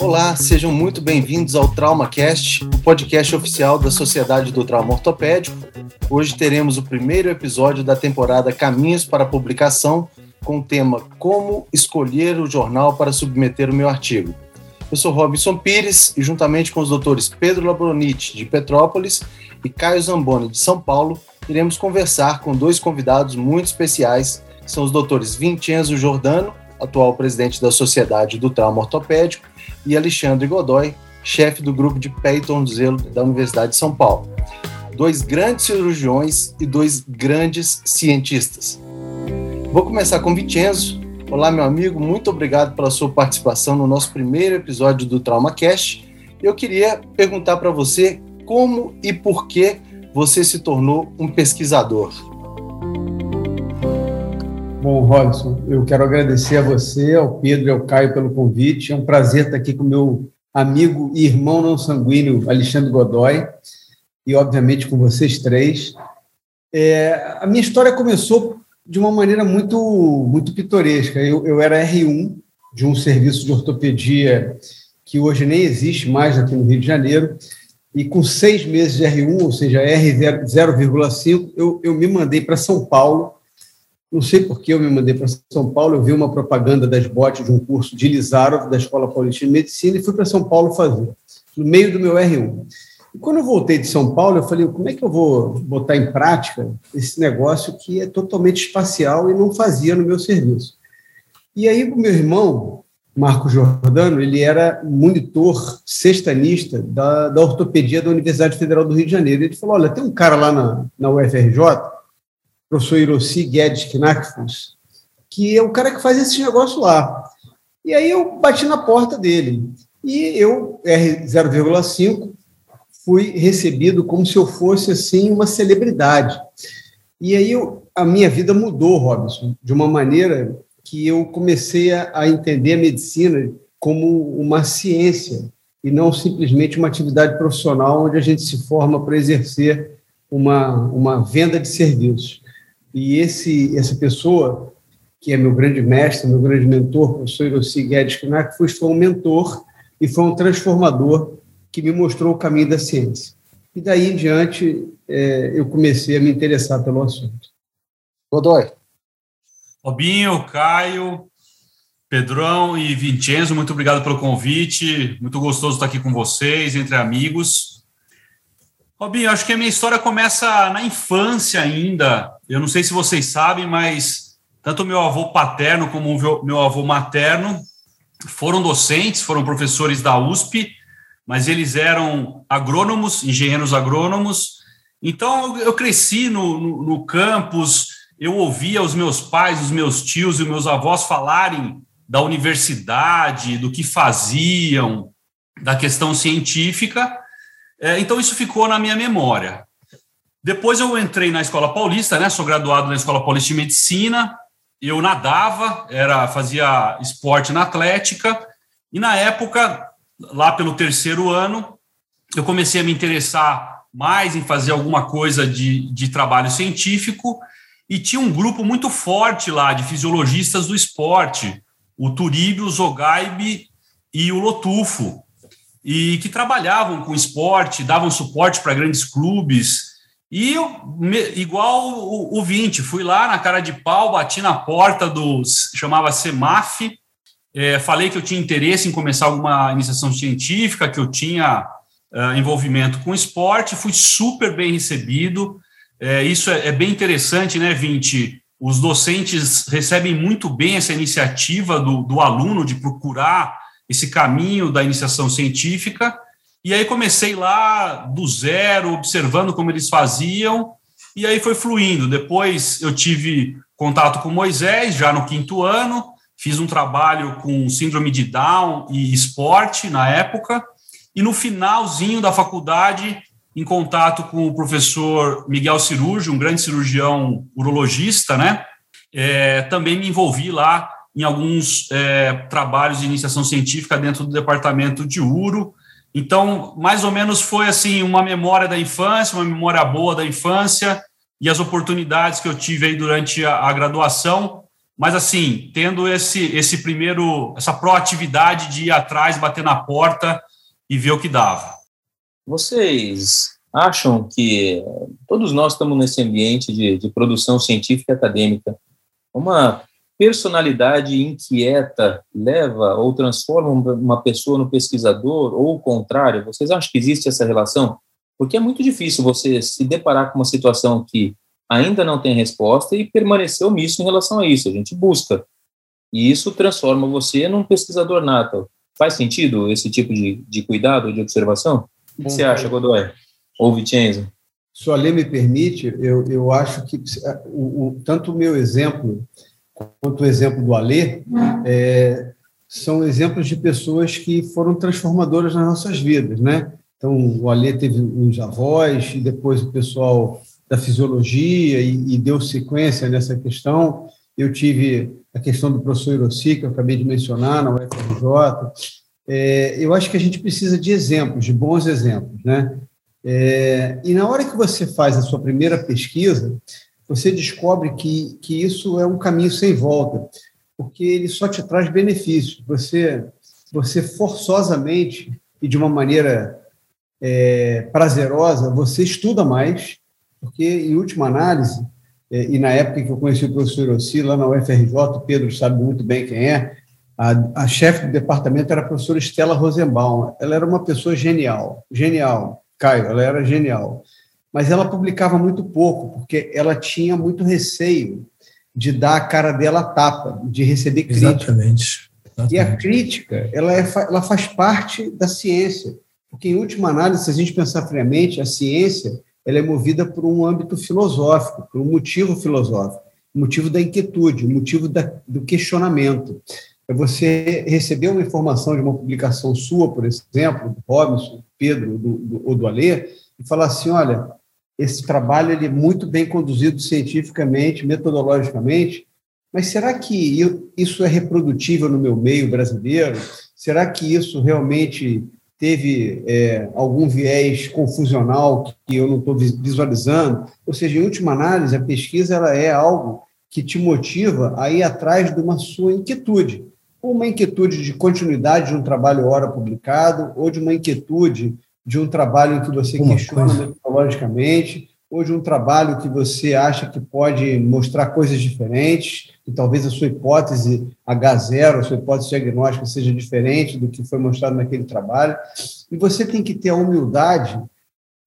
Olá, sejam muito bem-vindos ao TraumaCast, o podcast oficial da Sociedade do Trauma Ortopédico. Hoje teremos o primeiro episódio da temporada Caminhos para Publicação, com o tema Como escolher o jornal para submeter o meu artigo. Eu sou Robson Pires e, juntamente com os doutores Pedro Labronite, de Petrópolis, e Caio Zamboni, de São Paulo, iremos conversar com dois convidados muito especiais, são os doutores Vincenzo Giordano, atual presidente da Sociedade do Trauma Ortopédico, e Alexandre Godoy, chefe do grupo de pé e tornozelo da Universidade de São Paulo. Dois grandes cirurgiões e dois grandes cientistas. Vou começar com Vincenzo. Olá, meu amigo, muito obrigado pela sua participação no nosso primeiro episódio do TraumaCast. Eu queria perguntar para você como e por que você se tornou um pesquisador. Bom, Robson, eu quero agradecer a você, ao Pedro e ao Caio pelo convite. É um prazer estar aqui com meu amigo e irmão não sanguíneo, Alexandre Godoy, e, obviamente, com vocês três. É, a minha história começou de uma maneira muito, muito pitoresca. Eu, eu era R1 de um serviço de ortopedia que hoje nem existe mais aqui no Rio de Janeiro, e com seis meses de R1, ou seja, R0,5, eu, eu me mandei para São Paulo não sei por que eu me mandei para São Paulo, eu vi uma propaganda das botes de um curso de Lizarov, da Escola Paulista de Medicina, e fui para São Paulo fazer, no meio do meu R1. E quando eu voltei de São Paulo, eu falei, como é que eu vou botar em prática esse negócio que é totalmente espacial e não fazia no meu serviço? E aí o meu irmão, Marco Jordano, ele era monitor sextanista da, da ortopedia da Universidade Federal do Rio de Janeiro. Ele falou, olha, tem um cara lá na, na UFRJ professor Hiroshi Guedes Knackfuss, que é o cara que faz esse negócio lá. E aí eu bati na porta dele. E eu, R0,5, fui recebido como se eu fosse assim uma celebridade. E aí eu, a minha vida mudou, Robson, de uma maneira que eu comecei a, a entender a medicina como uma ciência e não simplesmente uma atividade profissional onde a gente se forma para exercer uma, uma venda de serviços. E esse, essa pessoa, que é meu grande mestre, meu grande mentor, o professor Hiroshi Guedes Knack, foi, foi um mentor e foi um transformador que me mostrou o caminho da ciência. E daí em diante, é, eu comecei a me interessar pelo assunto. Godoy. Robinho, Caio, Pedrão e Vincenzo, muito obrigado pelo convite. Muito gostoso estar aqui com vocês, entre amigos. Robinho, acho que a minha história começa na infância ainda. Eu não sei se vocês sabem, mas tanto meu avô paterno como meu avô materno foram docentes, foram professores da USP, mas eles eram agrônomos, engenheiros agrônomos. Então, eu cresci no, no, no campus, eu ouvia os meus pais, os meus tios e meus avós falarem da universidade, do que faziam, da questão científica. É, então, isso ficou na minha memória. Depois eu entrei na Escola Paulista, né? Sou graduado na Escola Paulista de Medicina. Eu nadava, era fazia esporte na atlética e na época, lá pelo terceiro ano, eu comecei a me interessar mais em fazer alguma coisa de, de trabalho científico e tinha um grupo muito forte lá de fisiologistas do esporte, o Turíbio, o Zogaibe e o Lotufo, e que trabalhavam com esporte, davam suporte para grandes clubes, e eu, igual o, o 20, fui lá na cara de pau, bati na porta do, chamava CEMAF, é, falei que eu tinha interesse em começar alguma iniciação científica, que eu tinha uh, envolvimento com esporte, fui super bem recebido. É, isso é, é, bem interessante, né, 20? Os docentes recebem muito bem essa iniciativa do, do aluno de procurar esse caminho da iniciação científica. E aí comecei lá do zero, observando como eles faziam, e aí foi fluindo. Depois eu tive contato com Moisés, já no quinto ano, fiz um trabalho com síndrome de Down e esporte na época, e no finalzinho da faculdade, em contato com o professor Miguel Cirurgi, um grande cirurgião urologista, né? É, também me envolvi lá em alguns é, trabalhos de iniciação científica dentro do departamento de uro, então, mais ou menos foi assim uma memória da infância, uma memória boa da infância e as oportunidades que eu tive aí durante a, a graduação, mas assim, tendo esse, esse primeiro, essa proatividade de ir atrás, bater na porta e ver o que dava. Vocês acham que todos nós estamos nesse ambiente de, de produção científica e acadêmica? Uma personalidade inquieta leva ou transforma uma pessoa no pesquisador ou o contrário? Vocês acham que existe essa relação? Porque é muito difícil você se deparar com uma situação que ainda não tem resposta e permanecer omisso em relação a isso. A gente busca. E isso transforma você num pesquisador nato. Faz sentido esse tipo de, de cuidado, de observação? O que você acha, Godoy? Ou Vicenzo? Se a lei me permite, eu, eu acho que o, o, tanto o meu exemplo quanto o exemplo do Alê, é, são exemplos de pessoas que foram transformadoras nas nossas vidas, né? Então, o Alê teve os avós, e depois o pessoal da fisiologia, e, e deu sequência nessa questão. Eu tive a questão do professor Irossi, que eu acabei de mencionar, na UFRJ. É, eu acho que a gente precisa de exemplos, de bons exemplos, né? É, e na hora que você faz a sua primeira pesquisa, você descobre que, que isso é um caminho sem volta, porque ele só te traz benefícios. Você, você forçosamente e de uma maneira é, prazerosa, você estuda mais, porque, em última análise, é, e na época que eu conheci o professor Ossi, lá na UFRJ, o Pedro sabe muito bem quem é, a, a chefe do departamento era a professora Estela Rosenbaum. Ela era uma pessoa genial, genial, Caio, ela era genial mas ela publicava muito pouco, porque ela tinha muito receio de dar a cara dela a tapa, de receber crítica. Exatamente. Exatamente. E a crítica, ela, é, ela faz parte da ciência, porque, em última análise, se a gente pensar friamente, a ciência ela é movida por um âmbito filosófico, por um motivo filosófico, motivo da inquietude, motivo da, do questionamento. É você receber uma informação de uma publicação sua, por exemplo, do Robinson, Pedro do, do, ou do Alê, e falar assim, olha, esse trabalho ele é muito bem conduzido cientificamente, metodologicamente, mas será que isso é reprodutível no meu meio brasileiro? Será que isso realmente teve é, algum viés confusional que eu não estou visualizando? Ou seja, em última análise, a pesquisa ela é algo que te motiva a ir atrás de uma sua inquietude, ou uma inquietude de continuidade de um trabalho hora publicado, ou de uma inquietude de um trabalho em que você Uma questiona coisa. Metodologicamente, ou de um trabalho que você acha que pode mostrar coisas diferentes, que talvez a sua hipótese H0, a sua hipótese diagnóstica seja diferente do que foi mostrado naquele trabalho. E você tem que ter a humildade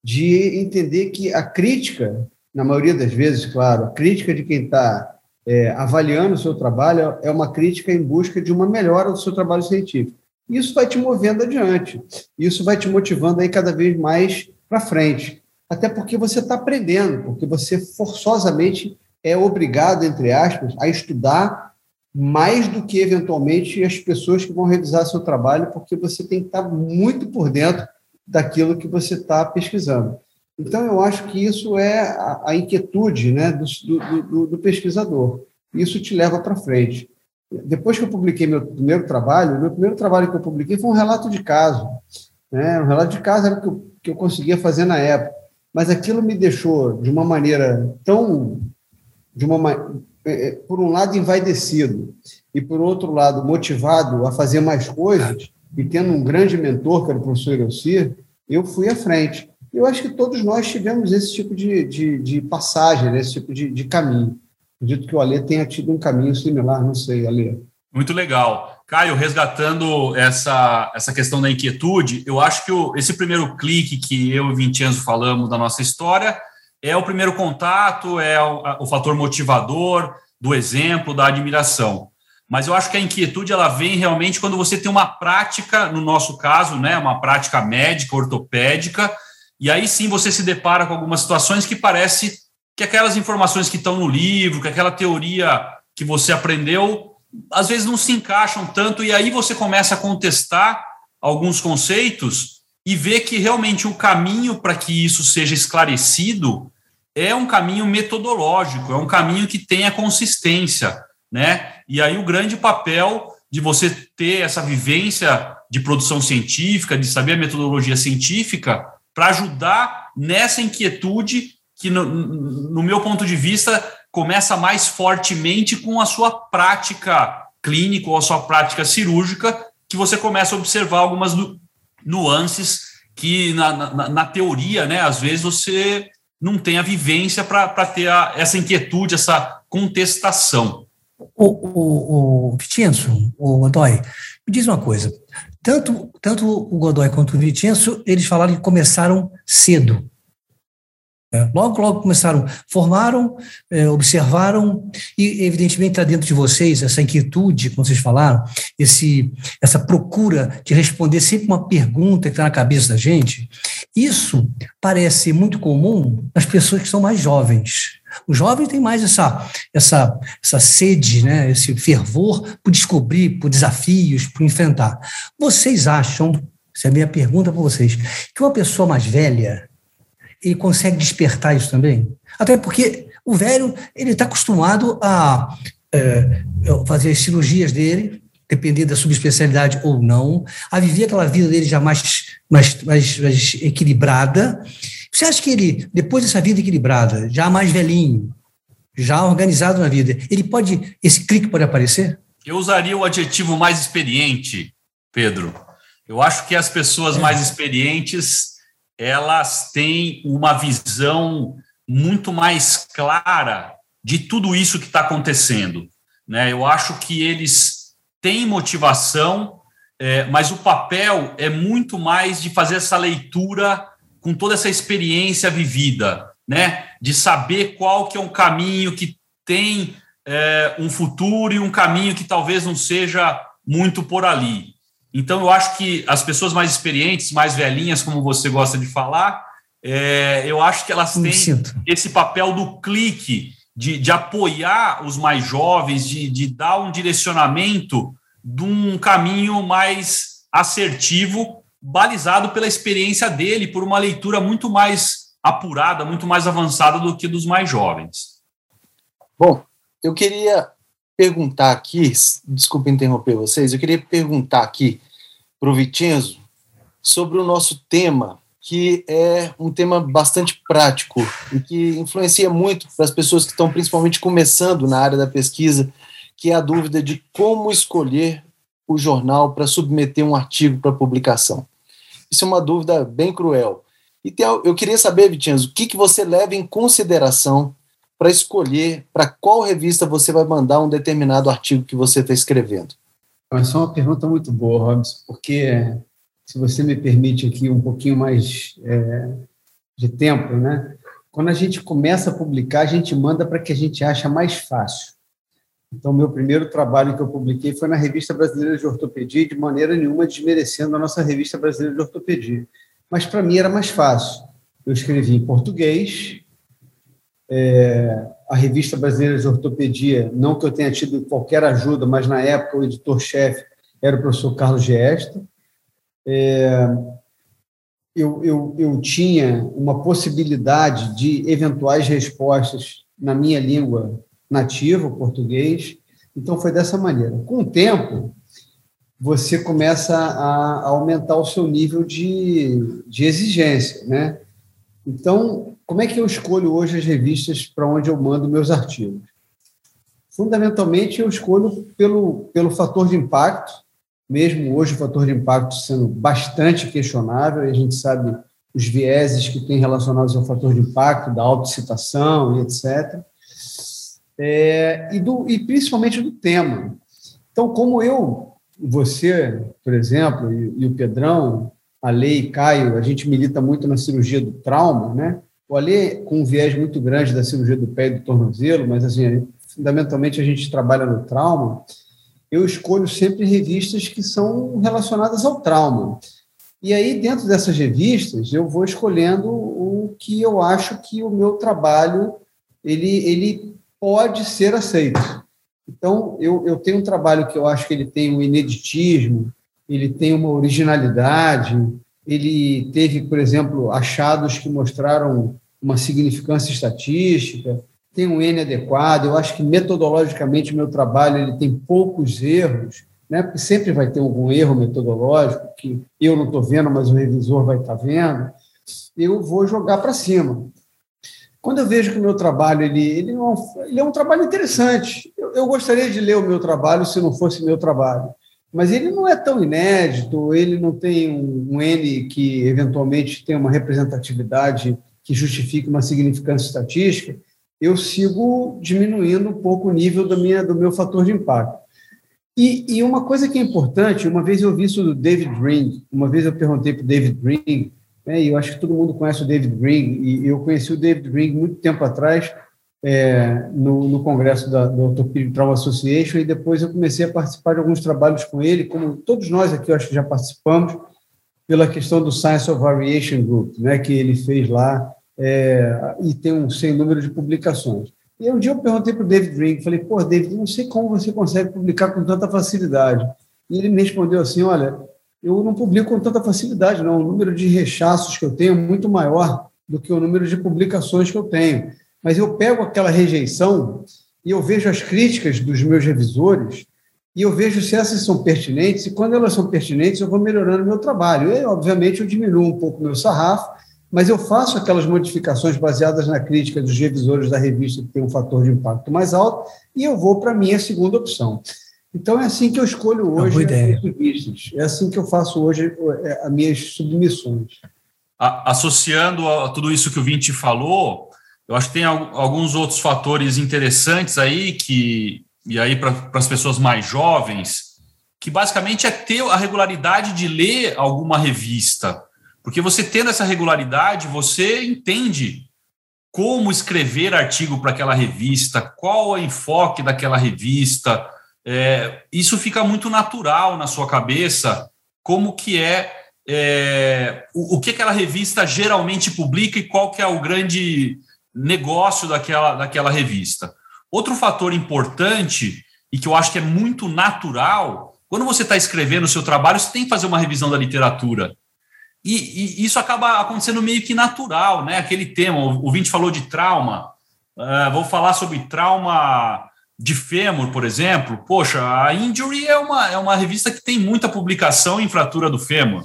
de entender que a crítica, na maioria das vezes, claro, a crítica de quem está é, avaliando o seu trabalho é uma crítica em busca de uma melhora do seu trabalho científico. Isso vai te movendo adiante. Isso vai te motivando aí cada vez mais para frente. Até porque você está aprendendo, porque você forçosamente é obrigado, entre aspas, a estudar mais do que eventualmente as pessoas que vão revisar seu trabalho, porque você tem que estar tá muito por dentro daquilo que você está pesquisando. Então, eu acho que isso é a, a inquietude né, do, do, do, do pesquisador. Isso te leva para frente. Depois que eu publiquei meu primeiro trabalho, meu primeiro trabalho que eu publiquei foi um relato de caso. Né? Um relato de caso era o que eu, que eu conseguia fazer na época. Mas aquilo me deixou de uma maneira tão. De uma, é, é, por um lado, envaidecido, e por outro lado, motivado a fazer mais coisas, e tendo um grande mentor, que era o professor Elcir, eu fui à frente. Eu acho que todos nós tivemos esse tipo de, de, de passagem, né? esse tipo de, de caminho. Acredito que o Alê tenha tido um caminho similar, não sei, Alê. Muito legal. Caio, resgatando essa, essa questão da inquietude, eu acho que o, esse primeiro clique que eu e Vincenzo falamos da nossa história é o primeiro contato, é o, o fator motivador do exemplo, da admiração. Mas eu acho que a inquietude ela vem realmente quando você tem uma prática, no nosso caso, né, uma prática médica, ortopédica, e aí sim você se depara com algumas situações que parece que aquelas informações que estão no livro, que aquela teoria que você aprendeu, às vezes não se encaixam tanto, e aí você começa a contestar alguns conceitos e ver que realmente o caminho para que isso seja esclarecido é um caminho metodológico, é um caminho que tenha consistência, né? E aí o grande papel de você ter essa vivência de produção científica, de saber a metodologia científica, para ajudar nessa inquietude que, no, no meu ponto de vista, começa mais fortemente com a sua prática clínica ou a sua prática cirúrgica, que você começa a observar algumas nu nuances que na, na, na, teoria, né, às vezes você não tem a vivência para ter a, essa inquietude, essa contestação. O, o, o Vicenzo, o Godoy, me diz uma coisa. Tanto, tanto o Godoy quanto o Vicenzo, eles falaram que começaram cedo. É, logo, logo começaram, formaram, é, observaram, e evidentemente está dentro de vocês essa inquietude, como vocês falaram, esse, essa procura de responder sempre uma pergunta que está na cabeça da gente. Isso parece muito comum nas pessoas que são mais jovens. O jovem tem mais essa, essa, essa sede, né, esse fervor por descobrir, por desafios, por enfrentar. Vocês acham, essa é a minha pergunta para vocês, que uma pessoa mais velha ele consegue despertar isso também? Até porque o velho ele está acostumado a é, fazer as cirurgias dele, dependendo da subespecialidade ou não, a viver aquela vida dele já mais, mais, mais, mais equilibrada. Você acha que ele, depois dessa vida equilibrada, já mais velhinho, já organizado na vida, ele pode, esse clique pode aparecer? Eu usaria o adjetivo mais experiente, Pedro. Eu acho que as pessoas é. mais experientes elas têm uma visão muito mais clara de tudo isso que está acontecendo. Né? Eu acho que eles têm motivação, é, mas o papel é muito mais de fazer essa leitura com toda essa experiência vivida, né? de saber qual que é um caminho que tem é, um futuro e um caminho que talvez não seja muito por ali. Então, eu acho que as pessoas mais experientes, mais velhinhas, como você gosta de falar, é, eu acho que elas têm esse papel do clique, de, de apoiar os mais jovens, de, de dar um direcionamento de um caminho mais assertivo, balizado pela experiência dele, por uma leitura muito mais apurada, muito mais avançada do que dos mais jovens. Bom, eu queria perguntar aqui, desculpe interromper vocês, eu queria perguntar aqui para o Vicenzo sobre o nosso tema, que é um tema bastante prático e que influencia muito para as pessoas que estão principalmente começando na área da pesquisa, que é a dúvida de como escolher o jornal para submeter um artigo para publicação. Isso é uma dúvida bem cruel. E eu queria saber, Vicenzo, o que, que você leva em consideração para escolher para qual revista você vai mandar um determinado artigo que você está escrevendo? Essa é uma pergunta muito boa, Robson, porque se você me permite aqui um pouquinho mais é, de tempo, né? Quando a gente começa a publicar, a gente manda para que a gente acha mais fácil. Então, meu primeiro trabalho que eu publiquei foi na Revista Brasileira de Ortopedia, de maneira nenhuma desmerecendo a nossa Revista Brasileira de Ortopedia. Mas para mim era mais fácil. Eu escrevi em português, é, a Revista Brasileira de Ortopedia, não que eu tenha tido qualquer ajuda, mas na época o editor-chefe era o professor Carlos Giesta. É, eu, eu, eu tinha uma possibilidade de eventuais respostas na minha língua nativa, português. Então, foi dessa maneira. Com o tempo, você começa a aumentar o seu nível de, de exigência, né? Então, como é que eu escolho hoje as revistas para onde eu mando meus artigos? Fundamentalmente, eu escolho pelo, pelo fator de impacto, mesmo hoje o fator de impacto sendo bastante questionável, a gente sabe os vieses que tem relacionados ao fator de impacto, da autocitação e etc. É, e, do, e principalmente do tema. Então, como eu, você, por exemplo, e, e o Pedrão, a Lei e Caio, a gente milita muito na cirurgia do trauma, né? O Alê com um viés muito grande da cirurgia do pé e do tornozelo, mas assim, fundamentalmente a gente trabalha no trauma. Eu escolho sempre revistas que são relacionadas ao trauma. E aí, dentro dessas revistas, eu vou escolhendo o que eu acho que o meu trabalho ele, ele pode ser aceito. Então, eu, eu tenho um trabalho que eu acho que ele tem um ineditismo, ele tem uma originalidade, ele teve, por exemplo, achados que mostraram uma significância estatística, tem um N adequado. Eu acho que metodologicamente o meu trabalho ele tem poucos erros, né? porque sempre vai ter algum erro metodológico que eu não estou vendo, mas o revisor vai estar tá vendo. Eu vou jogar para cima. quando eu vejo que o meu trabalho ele, ele, é ele é um trabalho interessante, eu, eu, gostaria de ler o meu trabalho se não fosse meu trabalho, mas ele não é tão inédito, ele não tem um, um N que eventualmente tem uma representatividade que justifique uma significância estatística, eu sigo diminuindo um pouco o nível do, minha, do meu fator de impacto. E, e, uma coisa que é importante, uma vez eu vi isso do David Green, uma vez eu perguntei para o David Green, né, e eu acho que todo mundo conhece o David Green, e eu conheci o David Green muito tempo atrás, é, no, no, congresso da, da Orthopedic Trauma Association, e depois eu comecei a participar de alguns trabalhos com ele, como todos nós aqui, eu acho que já participamos, pela questão do Science of Variation Group, né, que ele fez lá, é, e tem um sem número de publicações. E um dia eu perguntei para o David Green, falei, pô, David, não sei como você consegue publicar com tanta facilidade. E ele me respondeu assim, olha, eu não publico com tanta facilidade, não. O número de rechaços que eu tenho é muito maior do que o número de publicações que eu tenho. Mas eu pego aquela rejeição e eu vejo as críticas dos meus revisores e eu vejo se essas são pertinentes, e quando elas são pertinentes, eu vou melhorando o meu trabalho. E, obviamente, eu diminuo um pouco o meu sarrafo, mas eu faço aquelas modificações baseadas na crítica dos revisores da revista que tem um fator de impacto mais alto e eu vou para a minha segunda opção. Então é assim que eu escolho hoje as revistas, é assim que eu faço hoje é, as minhas submissões. Associando a tudo isso que o Vinci falou, eu acho que tem alguns outros fatores interessantes aí que e aí para as pessoas mais jovens, que basicamente é ter a regularidade de ler alguma revista. Porque você tendo essa regularidade, você entende como escrever artigo para aquela revista, qual é o enfoque daquela revista. É, isso fica muito natural na sua cabeça, como que é, é o, o, que aquela revista geralmente publica e qual que é o grande negócio daquela, daquela revista. Outro fator importante e que eu acho que é muito natural, quando você está escrevendo o seu trabalho, você tem que fazer uma revisão da literatura. E, e, isso acaba acontecendo meio que natural, né? Aquele tema, o, Vinte falou de trauma, uh, vou falar sobre trauma de fêmur, por exemplo. Poxa, a Injury é uma, é uma revista que tem muita publicação em fratura do fêmur.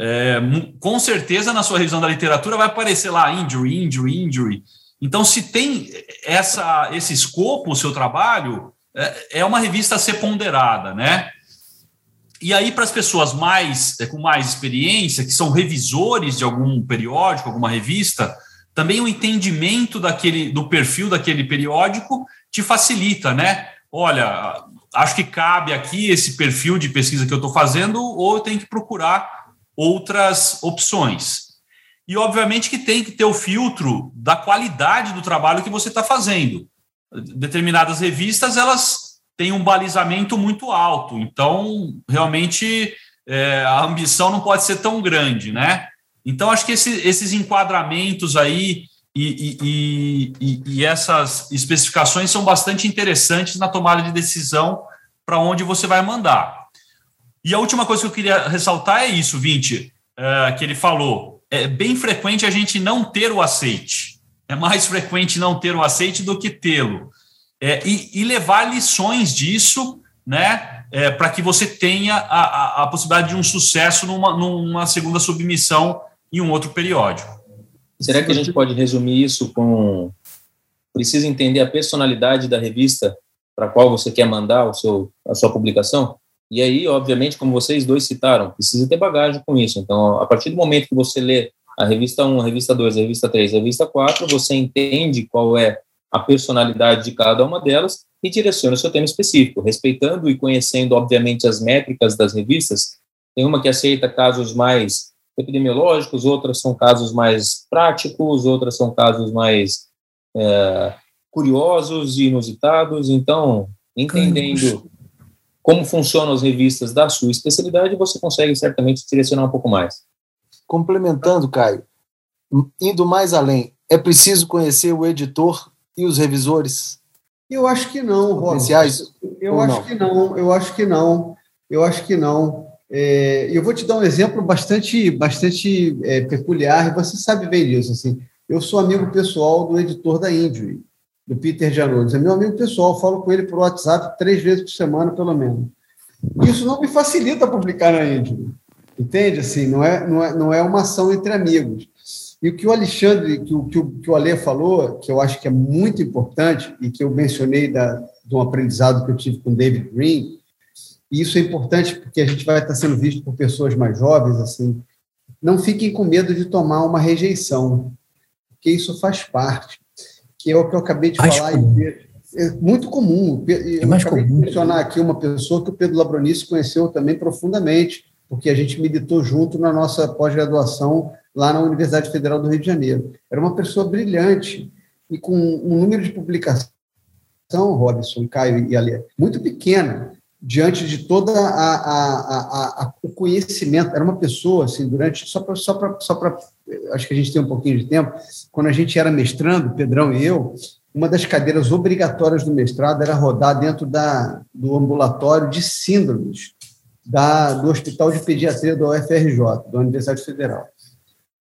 É, com certeza, na sua revisão da literatura, vai aparecer lá injury, injury, injury. Então, se tem essa, esse escopo, o seu trabalho, é, é uma revista a ser ponderada, né? E aí, para as pessoas mais é, com mais experiência, que são revisores de algum periódico, alguma revista, também o entendimento daquele do perfil daquele periódico te facilita, né? Olha, acho que cabe aqui esse perfil de pesquisa que eu estou fazendo, ou eu tenho que procurar outras opções. E, obviamente, que tem que ter o filtro da qualidade do trabalho que você está fazendo. Determinadas revistas, elas tem um balizamento muito alto. Então, realmente, é, a ambição não pode ser tão grande, né? Então, acho que esse, esses enquadramentos aí e, e, e, e, essas especificações são bastante interessantes na tomada de decisão para onde você vai mandar. E a última coisa que eu queria ressaltar é isso, Vinte, é, que ele falou. É bem frequente a gente não ter o aceite. É mais frequente não ter o aceite do que tê-lo é, e, e, levar lições disso, né, é, para que você tenha a, a, a, possibilidade de um sucesso numa, numa segunda submissão em um outro periódico. Será que a gente pode resumir isso com precisa entender a personalidade da revista para qual você quer mandar o seu, a sua publicação? E aí, obviamente, como vocês dois citaram, precisa ter bagagem com isso. Então, a partir do momento que você lê a revista 1, a revista 2, a revista 3, a revista 4, você entende qual é a personalidade de cada uma delas e direciona o seu tema específico, respeitando e conhecendo, obviamente, as métricas das revistas. Tem uma que aceita casos mais epidemiológicos, outras são casos mais práticos, outras são casos mais é, curiosos e inusitados. Então, entendendo como funcionam as revistas da sua especialidade, você consegue certamente direcionar um pouco mais. Complementando, Caio, indo mais além, é preciso conhecer o editor e os revisores? Eu acho que não, Potenciais Eu acho não? que não, eu acho que não, eu acho que não. É, eu vou te dar um exemplo bastante, bastante é, peculiar, e você sabe bem disso. Assim, eu sou amigo pessoal do editor da Injury, do Peter Janones. É meu amigo pessoal, falo com ele por WhatsApp três vezes por semana, pelo menos. Isso não me facilita publicar na Injury, entende? Assim, não é, não é, não é uma ação entre amigos. E o que o Alexandre, que o, que o, que o Ale falou, que eu acho que é muito importante, e que eu mencionei da, de um aprendizado que eu tive com David Green, e isso é importante porque a gente vai estar sendo visto por pessoas mais jovens, assim, não fiquem com medo de tomar uma rejeição, porque isso faz parte, que é o que eu acabei de falar. É muito comum. Eu é mais acabei comum. de mencionar aqui uma pessoa que o Pedro Labronice conheceu também profundamente, porque a gente militou junto na nossa pós-graduação lá na Universidade Federal do Rio de Janeiro. Era uma pessoa brilhante e com um número de publicação, Robson, Caio e Ali, muito pequena, diante de toda a, a, a, o conhecimento. Era uma pessoa, assim, durante. Só para. Só só acho que a gente tem um pouquinho de tempo. Quando a gente era mestrando, Pedrão e eu, uma das cadeiras obrigatórias do mestrado era rodar dentro da, do ambulatório de síndromes da, do Hospital de Pediatria da UFRJ, da Universidade Federal.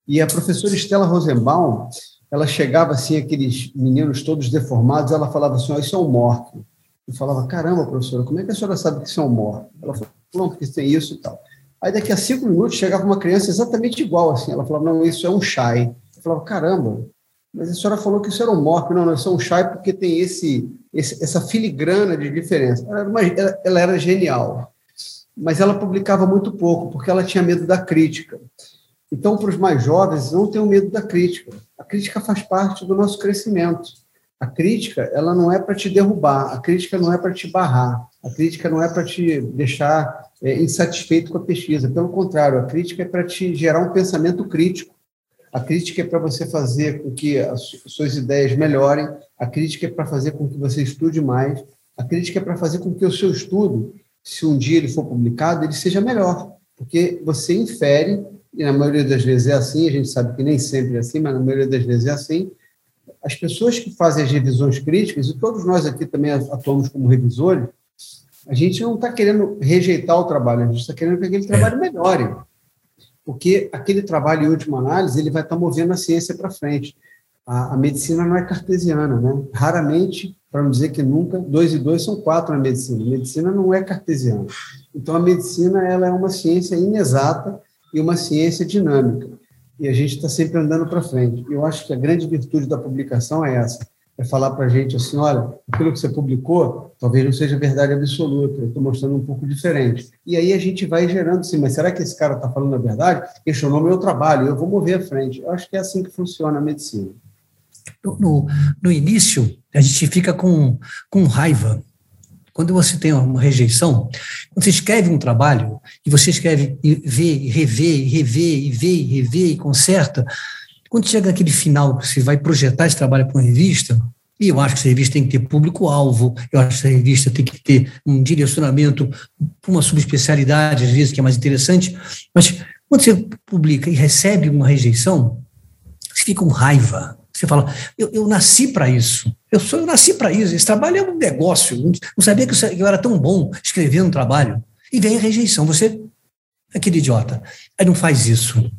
E a professora Estela Rosenbaum, ela chegava assim, aqueles meninos todos deformados, ela falava assim, oh, isso é um morto. Eu falava, caramba, professora, como é que a senhora sabe que isso é um morto? Ela falou, não, porque tem isso e tal. Aí daqui a cinco minutos chegava uma criança exatamente igual, assim, ela falava, não, isso é um chai. Eu falava, caramba, mas a senhora falou que isso era um morto. Não, não, isso é um chai porque tem esse, esse essa filigrana de diferença. Ela era, uma, ela era genial mas ela publicava muito pouco, porque ela tinha medo da crítica. Então, para os mais jovens, não tenham medo da crítica. A crítica faz parte do nosso crescimento. A crítica, ela não é para te derrubar, a crítica não é para te barrar, a crítica não é para te deixar é, insatisfeito com a pesquisa. Pelo contrário, a crítica é para te gerar um pensamento crítico. A crítica é para você fazer com que as suas ideias melhorem, a crítica é para fazer com que você estude mais, a crítica é para fazer com que o seu estudo se um dia ele for publicado, ele seja melhor, porque você infere, e na maioria das vezes é assim, a gente sabe que nem sempre é assim, mas na maioria das vezes é assim, as pessoas que fazem as revisões críticas, e todos nós aqui também atuamos como revisores, a gente não está querendo rejeitar o trabalho, a gente está querendo que aquele trabalho melhore. Porque aquele trabalho, em última análise, ele vai estar tá movendo a ciência para frente. A, a, medicina não é cartesiana, né? Raramente para não dizer que nunca, dois e dois são quatro na medicina. A medicina não é cartesiana. Então, a medicina ela é uma ciência inexata e uma ciência dinâmica. E a gente está sempre andando para frente. Eu acho que a grande virtude da publicação é essa, é falar para a gente assim, olha, aquilo que você publicou talvez não seja verdade absoluta, eu estou mostrando um pouco diferente. E aí a gente vai gerando assim, mas será que esse cara está falando a verdade? Questionou meu trabalho, eu vou mover à frente. Eu acho que é assim que funciona a medicina no, no início, a gente fica com, com raiva. Quando você tem uma rejeição, quando você escreve um trabalho, e você escreve e vê, e revê, e revê, e vê, e revê, e conserta, quando chega naquele final, que você vai projetar esse trabalho para uma revista, e eu acho que essa revista tem que ter público-alvo, eu acho que essa revista tem que ter um direcionamento para uma subespecialidade, às vezes, que é mais interessante, mas quando você publica e recebe uma rejeição, você fica com raiva, você fala, eu, eu nasci para isso. Eu, sou, eu nasci para isso. Esse trabalho é um negócio. Não, sabia que eu, era tão bom escrevendo trabalho. E vem a rejeição. Você, aquele idiota, aí não faz isso.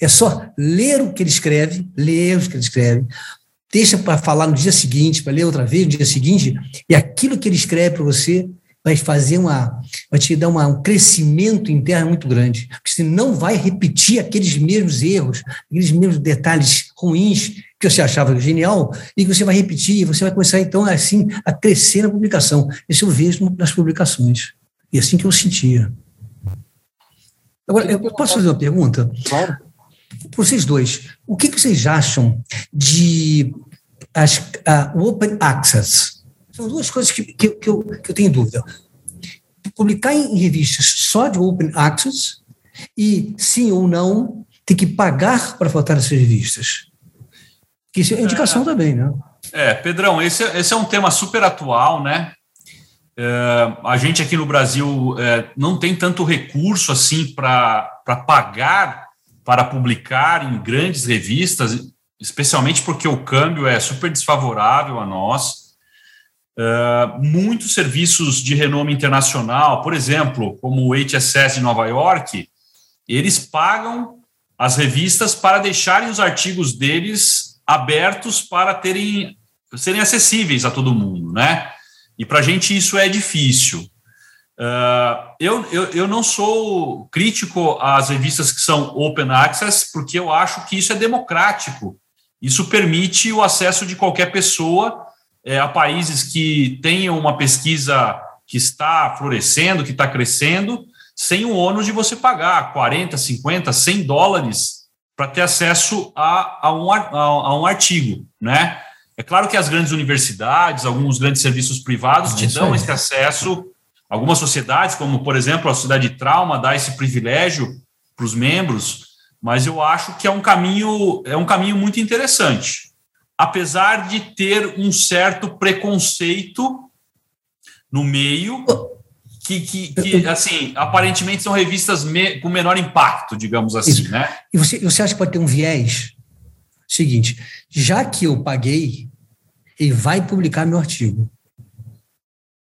É só ler o que ele escreve, ler o que ele escreve, deixa para falar no dia seguinte, para ler outra vez no dia seguinte, e aquilo que ele escreve para você vai fazer uma, vai te dar uma, um crescimento interno muito grande, porque você não vai repetir aqueles mesmos erros, aqueles mesmos detalhes ruins que você achava genial e que você vai repetir, você vai começar então assim a crescer na publicação. Isso eu vejo nas publicações. E é assim que eu sentia. Agora, eu posso fazer uma pergunta? Claro. Para vocês dois, o que, vocês acham de as, o Open Access? São duas coisas que, que, que, eu, que eu tenho dúvida. Publicar em revistas só de Open Access e, sim ou não, ter que pagar para faltar essas revistas. Que isso é indicação é, também, né? É, Pedrão, esse, esse é um tema super atual, né? É, a gente aqui no Brasil é, não tem tanto recurso assim para pagar para publicar em grandes revistas, especialmente porque o câmbio é super desfavorável a nós. É, muitos serviços de renome internacional, por exemplo, como o HSS de Nova York, eles pagam as revistas para deixarem os artigos deles abertos para terem serem acessíveis a todo mundo, né? E para a gente isso é difícil. Uh, eu, eu, eu não sou crítico às revistas que são open access, porque eu acho que isso é democrático. Isso permite o acesso de qualquer pessoa é, a países que tenham uma pesquisa que está florescendo, que está crescendo, sem o ônus de você pagar 40, 50, 100 dólares para ter acesso a, a, um, a, a, um artigo, né? É claro que as grandes universidades, alguns grandes serviços privados te dão esse acesso. Algumas sociedades, como por exemplo a Sociedade de Trauma, dá esse privilégio para os membros, mas eu acho que é um caminho é um caminho muito interessante, apesar de ter um certo preconceito no meio que, que, que assim aparentemente são revistas me, com menor impacto, digamos assim, Isso. né? E você, você acha que pode ter um viés? Seguinte, já que eu paguei, ele vai publicar meu artigo.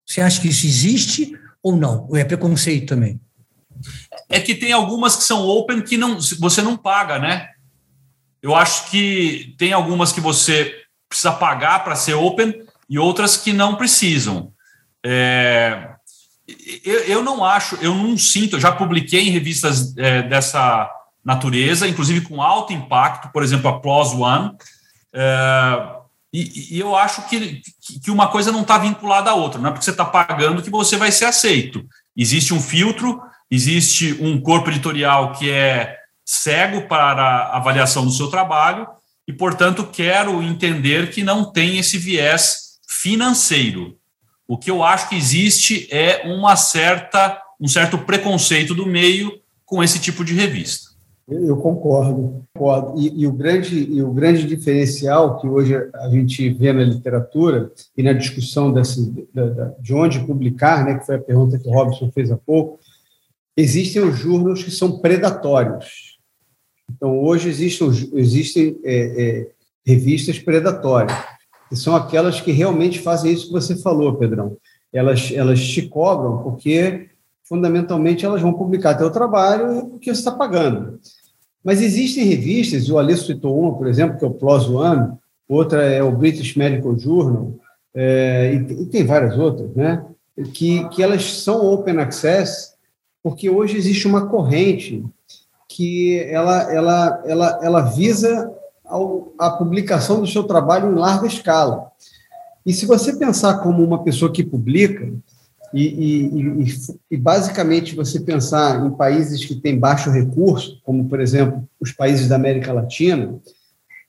Você acha que isso existe ou não? Ou é preconceito também? É que tem algumas que são open que não, você não paga, né? Eu acho que tem algumas que você precisa pagar para ser open e outras que não precisam. É, eu, eu, não acho, eu não sinto, eu já publiquei em revistas é, dessa natureza, inclusive com alto impacto, por exemplo, a PLOS One. É, e, e, eu acho que, que uma coisa não está vinculada à outra, não é porque você está pagando que você vai ser aceito. Existe um filtro, existe um corpo editorial que é cego para a avaliação do seu trabalho, e, portanto, quero entender que não tem esse viés financeiro. O que eu acho que existe é uma certa, um certo preconceito do meio com esse tipo de revista. Eu concordo. concordo. E, e, o grande, e o grande diferencial que hoje a gente vê na literatura e na discussão desse, da, de onde publicar, né, que foi a pergunta que o Robson fez há pouco, existem os jornais que são predatórios. Então, hoje existem, existem é, é, revistas predatórias, que são aquelas que realmente fazem isso que você falou, Pedrão. Elas, elas te cobram porque fundamentalmente elas vão publicar teu trabalho porque você está pagando. Mas existem revistas, o Alê citou uma, por exemplo, que é o PLOS One, outra é o British Medical Journal, é, e, e, tem várias outras, né? Que, que elas são open access, porque hoje existe uma corrente que ela, ela, ela, ela visa ao, a publicação do seu trabalho em larga escala. E se você pensar como uma pessoa que publica, e, e, e, e, basicamente você pensar em países que têm baixo recurso, como por exemplo os países da América Latina,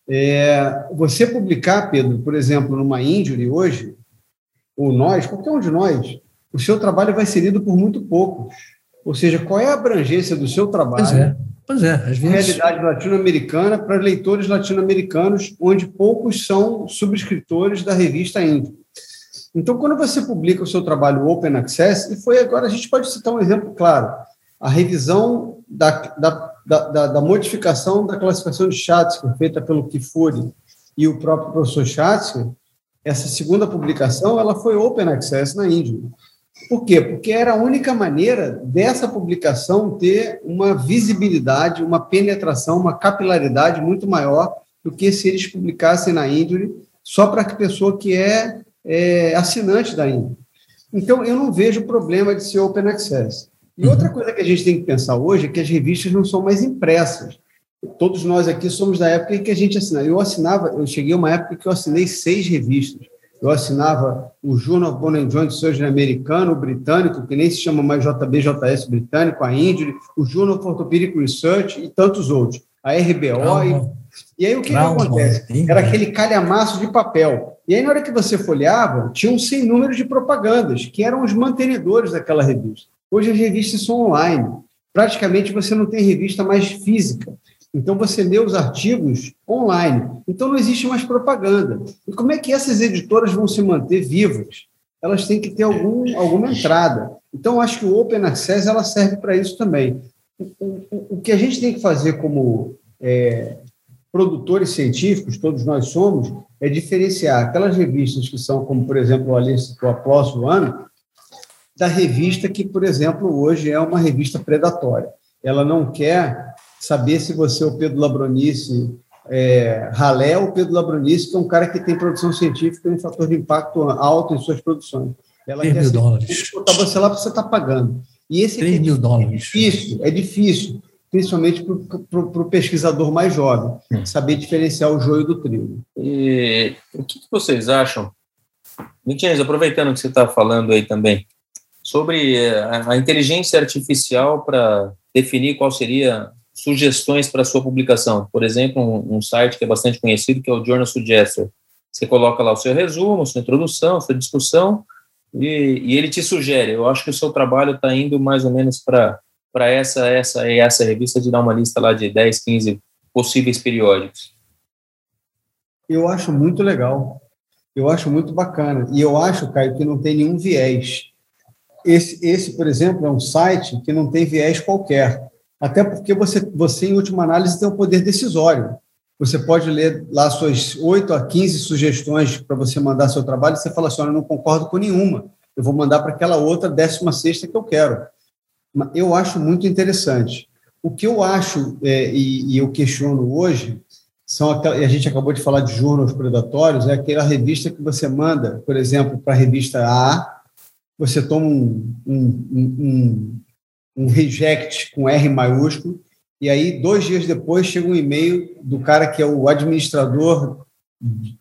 é, você publicar, Pedro, por exemplo, numa Injury hoje, ou nós, qualquer um de nós, o seu trabalho vai ser lido por muito poucos. Ou seja, qual é a abrangência do seu trabalho? Pois é. Às vezes... Realidade latino-americana para leitores latino-americanos, onde poucos são subscritores da revista Injury. Então, quando você publica o seu trabalho Open Access, e foi agora, a gente pode citar um exemplo claro, a revisão da, da, da, da modificação da classificação de Schatzker, feita pelo Kifuri e o próprio professor Schatzker, essa segunda publicação, ela foi Open Access na Índia. Por quê? Porque era a única maneira dessa publicação ter uma visibilidade, uma penetração, uma capilaridade muito maior do que se eles publicassem na Índia só para a pessoa que é é, assinante da INPE. Então, eu não vejo problema de ser open access. E outra uhum. coisa que a gente tem que pensar hoje é que as revistas não são mais impressas. Todos nós aqui somos da época em que a gente assinava. Eu assinava, eu cheguei a uma época que eu assinei seis revistas. Eu assinava o Journal Bone and Joint Surgery americano, o britânico, que nem se chama mais JBJS britânico, a Injury, o Journal of Orthopedic Research e tantos outros. A RBO. E, e aí o que, que acontece? Era aquele calhamaço de papel. E aí, na hora que você folhava, tinha um sem número de propagandas, que eram os mantenedores daquela revista. Hoje as revistas são online. Praticamente você não tem revista mais física. Então você lê os artigos online. Então não existe mais propaganda. E como é que essas editoras vão se manter vivas? Elas têm que ter algum, alguma entrada. Então acho que o Open Access ela serve para isso também. O, o, o, que a gente tem que fazer como é, produtores científicos, todos nós somos, é diferenciar aquelas revistas que são, como por exemplo, o Alice do Apóstolo Ano, da revista que, por exemplo, hoje é uma revista predatória. Ela não quer saber se você é o Pedro Labronice é, ralé ou Pedro Labronice, que é um cara que tem produção científica e um fator de impacto alto em suas produções. Ela 3 quer mil ser- dólares. botar você lá para você estar pagando. E esse 3 aqui mil é dólares. difícil, é difícil, principalmente para o pesquisador mais jovem, Hum. saber diferenciar o joio do trigo. E o que que vocês acham? Vincenzo, aproveitando que você está falando aí também, sobre eh, a, a inteligência artificial para definir qual seria sugestões para sua publicação. Por exemplo, um, um site que é bastante conhecido, que é o Journal Suggester. Você coloca lá o seu resumo, sua introdução, sua discussão, e, e ele te sugere. Eu acho que o seu trabalho está indo mais ou menos para para essa, essa e essa revista de dar uma lista lá de 10, 15 possíveis periódicos. Eu acho muito legal. Eu acho muito bacana. E eu acho, Caio, que não tem nenhum viés. Esse, esse, por exemplo, é um site que não tem viés qualquer. Até porque você, você, em última análise, tem o poder decisório. Você pode ler lá suas 8 a 15 sugestões para você mandar seu trabalho e você fala assim: olha, eu não concordo com nenhuma. Eu vou mandar para aquela outra, décima sexta que eu quero. Eu acho muito interessante. O que eu acho, é, e, e eu questiono hoje, são e a gente acabou de falar de jornais predatórios, é aquela revista que você manda, por exemplo, para a revista A, você toma um, um, um, um, reject com R maiúsculo, e aí, dois dias depois, chega um e-mail do cara que é o administrador,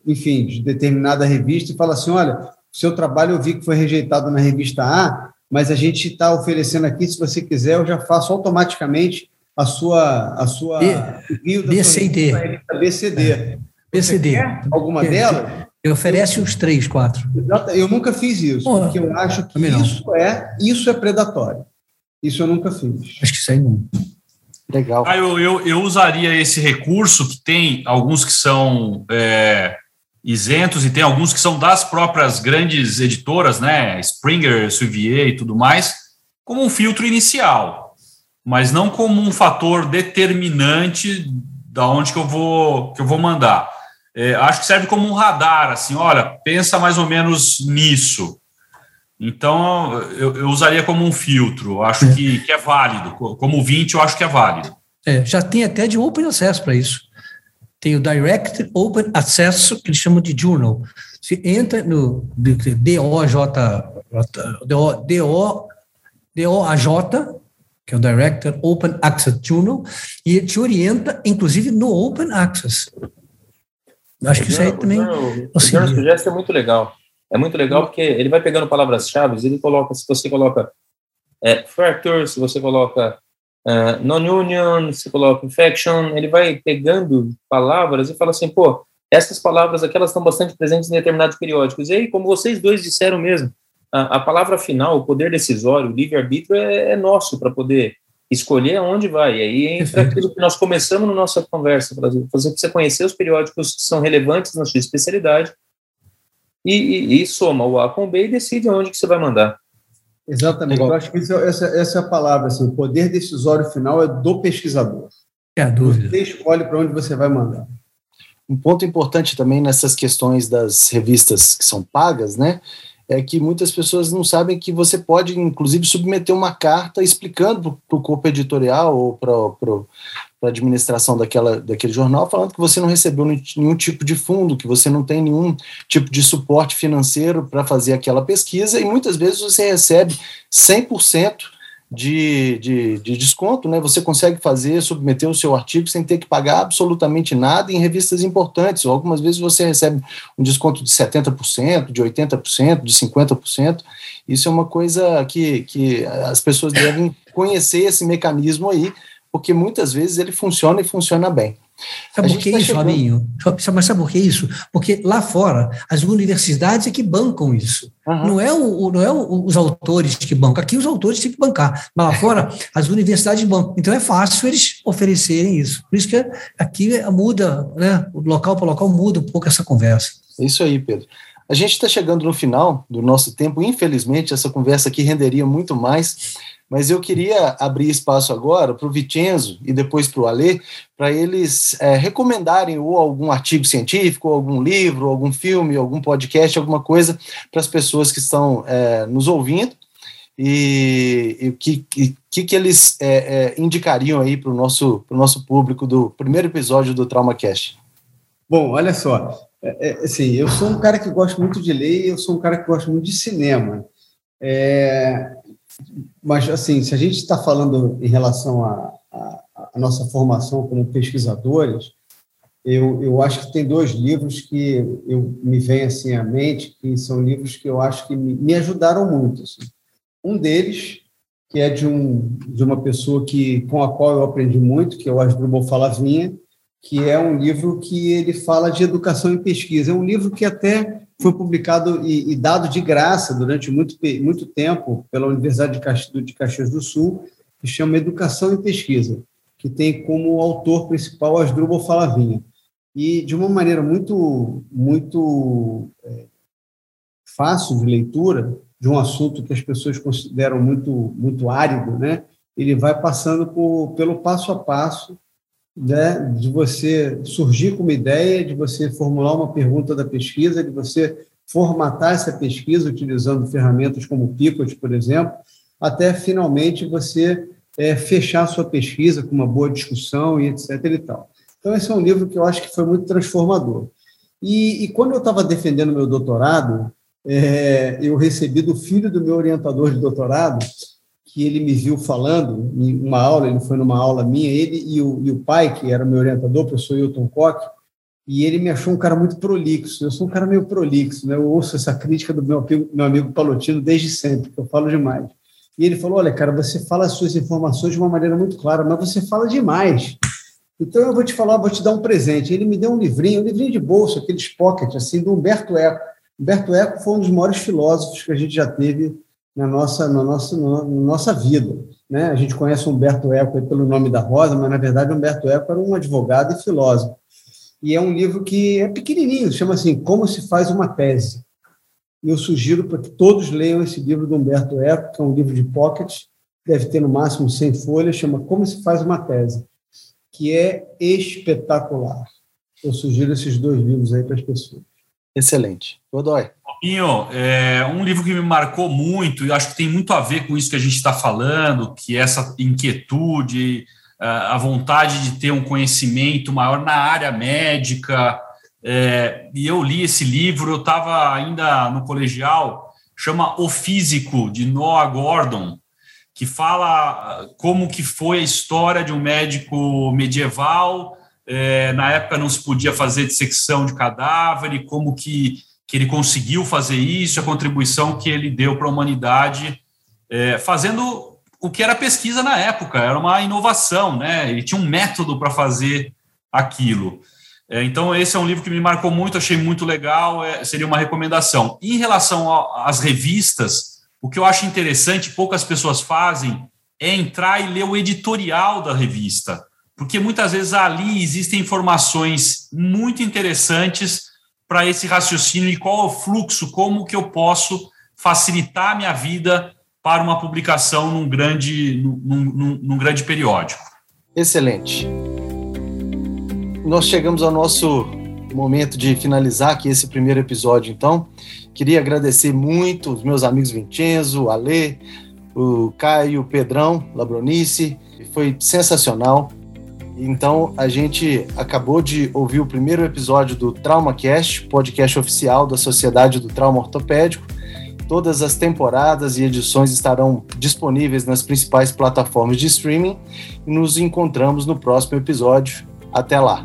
enfim, de determinada revista, e fala assim: olha, seu trabalho eu vi que foi rejeitado na revista A, mas a gente está oferecendo aqui, se você quiser, eu já faço automaticamente a sua a sua B, BCD. BCD. BCD. Alguma delas? Eu oferece uns três, quatro. Eu nunca fiz isso, Pô, porque eu acho que isso é isso é predatório. Isso eu nunca fiz. Acho que isso aí não. Legal. Ah, eu, eu, eu, usaria esse recurso que tem alguns que são é, isentos e tem alguns que são das próprias grandes editoras, né? Springer, Suvier e tudo mais, como um filtro inicial mas não como um fator determinante da onde que eu vou que eu vou mandar. É, acho que serve como um radar, assim, olha, pensa mais ou menos nisso. Então, eu, eu usaria como um filtro, acho é. Que, que é válido. Como 20, eu acho que é válido. É, já tem até de Open Access para isso. Tem o Direct Open Access, que eles chamam de Journal. Você entra no DOJ, DO, DOAJ, que é o Director Open Access Journal, e ele te orienta, inclusive, no Open Access. Acho que isso aí também. O Journal Suggest é muito legal. É muito legal porque ele vai pegando palavras-chave, ele coloca, se você coloca é, fracture, se você coloca uh, non-union, se coloca infection, ele vai pegando palavras e fala assim, pô, essas palavras aqui, elas estão bastante presentes em determinados periódicos. E aí, como vocês dois disseram mesmo, a, a palavra final, o poder decisório, o livre-arbítrio é, é, nosso para poder escolher aonde vai. E aí entra aquilo que nós começamos na nossa conversa, fazer você conhecer os periódicos que são relevantes na sua especialidade e, e, e soma o A com o B e decide aonde que você vai mandar. Exatamente. Legal. Eu acho que isso, essa, essa é a palavra. Assim, o poder decisório final é do pesquisador. É a dúvida. Você escolhe para onde você vai mandar. Um ponto importante também nessas questões das revistas que são pagas, né? é que muitas pessoas não sabem que você pode, inclusive, submeter uma carta explicando para o corpo editorial ou para a administração daquela, daquele jornal, falando que você não recebeu nenhum tipo de fundo, que você não tem nenhum tipo de suporte financeiro para fazer aquela pesquisa, e muitas vezes você recebe 100% de, de, de, desconto, né? Você consegue fazer, submeter o seu artigo sem ter que pagar absolutamente nada em revistas importantes. Algumas vezes você recebe um desconto de 70%, de 80%, de 50%. Isso é uma coisa que, que as pessoas devem conhecer esse mecanismo aí, porque muitas vezes ele funciona e funciona bem. Sabe por que tá isso, chegando... Fabinho? Mas sabe por que isso? Porque lá fora, as universidades é que bancam isso. Uhum. Não é, o, não é o, os autores que bancam. Aqui os autores têm que bancar. Mas lá fora, as universidades bancam. Então é fácil eles oferecerem isso. Por isso que aqui muda, né? O local para local muda um pouco essa conversa. É isso aí, Pedro. A gente está chegando no final do nosso tempo. Infelizmente, essa conversa aqui renderia muito mais. Mas eu queria abrir espaço agora para o Vicenzo e depois para o Alê, para eles é, recomendarem ou algum artigo científico, ou algum livro, algum filme, algum podcast, alguma coisa para as pessoas que estão é, nos ouvindo e o que, que, que eles é, é indicariam aí para o nosso, nosso público do primeiro episódio do TraumaCast. Bom, olha só, é, assim, eu sou um cara que gosta muito de ler e eu sou um cara que gosta muito de cinema. É, mas, assim, se a gente está falando em relação à nossa formação como pesquisadores, eu, eu acho que tem dois livros que eu, me vêm assim à mente, que são livros que eu acho que me, me ajudaram muito. Assim. Um deles, que é de, um, de uma pessoa que, com a qual eu aprendi muito, que é o Asdrubal Falavinha, que é um livro que ele fala de educação e pesquisa. É um livro que até foi publicado e, e dado de graça durante muito, muito tempo pela Universidade de Caxias do Sul, que chama Educação e Pesquisa, que tem como autor principal Asdrubal Falavinha e de uma maneira muito, muito é, fácil de leitura, de um assunto que as pessoas consideram muito, muito árido, né? ele vai passando por, pelo passo a passo né, de você surgir com uma ideia, de você formular uma pergunta da pesquisa, de você formatar essa pesquisa utilizando ferramentas como Picot, por exemplo, até finalmente você é, fechar sua pesquisa com uma boa discussão e etc. E tal. Então, esse é um livro que eu acho que foi muito transformador. E, e quando eu estava defendendo meu doutorado, é, eu recebi do filho do meu orientador de doutorado, que ele me viu falando em uma aula, ele foi numa aula minha, ele e o, e o pai, que era meu orientador, o professor Hilton Koch, e ele me achou um cara muito prolixo. Eu sou um cara meio prolixo, né? eu ouço essa crítica do meu amigo, meu amigo Palotino desde sempre, que eu falo demais. E ele falou: Olha, cara, você fala as suas informações de uma maneira muito clara, mas você fala demais. Então eu vou te falar, vou te dar um presente. Ele me deu um livrinho, um livrinho de bolso, aqueles pocket, assim, do Humberto Eco. Humberto Eco foi um dos maiores filósofos que a gente já teve na nossa, na nossa, na nossa vida. Né? A gente conhece Humberto Eco pelo nome da Rosa, mas na verdade Humberto Eco era um advogado e filósofo. E é um livro que é pequenininho, chama assim Como se faz uma tese. E eu sugiro para que todos leiam esse livro do Humberto Eco, que é um livro de pocket, deve ter no máximo 100 folhas, chama Como se faz uma tese que é espetacular. Eu sugiro esses dois livros aí para as pessoas. Excelente. Godoy. Pinho, é um livro que me marcou muito, e acho que tem muito a ver com isso que a gente está falando, que é essa inquietude, a vontade de ter um conhecimento maior na área médica. É, e eu li esse livro, eu estava ainda no colegial, chama O Físico, de Noah Gordon que fala como que foi a história de um médico medieval. É, na época não se podia fazer dissecção de cadáver e como que, que ele conseguiu fazer isso, a contribuição que ele deu para a humanidade, é, fazendo o que era pesquisa na época, era uma inovação, né? Ele tinha um método para fazer aquilo. É, então, esse é um livro que me marcou muito, achei muito legal, é, seria uma recomendação. Em relação às revistas, o que eu acho interessante, poucas pessoas fazem, é entrar e ler o editorial da revista, porque muitas vezes ali existem informações muito interessantes para esse raciocínio e qual é o fluxo, como que eu posso facilitar a minha vida para uma publicação num grande, num, num, num grande periódico. Excelente. Nós chegamos ao nosso momento de finalizar aqui esse primeiro episódio, então. Queria agradecer muito os meus amigos Vincenzo, Ale, o Caio, o Pedrão, Labronice, foi sensacional. Então, a gente acabou de ouvir o primeiro episódio do TraumaCast, podcast oficial da Sociedade do Trauma Ortopédico. Todas as temporadas e edições estarão disponíveis nas principais plataformas de streaming nos encontramos no próximo episódio. Até lá!